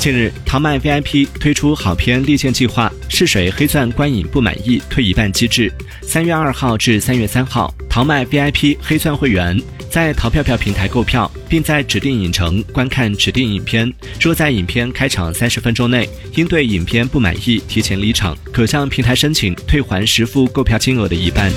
近日，淘麦 VIP 推出好片立荐计划，试水黑钻观影不满意退一半机制。三月二号至三月三号，淘麦 VIP 黑钻会员在淘票票平台购票，并在指定影城观看指定影片。若在影片开场三十分钟内因对影片不满意提前离场，可向平台申请退还实付购票金额的一半。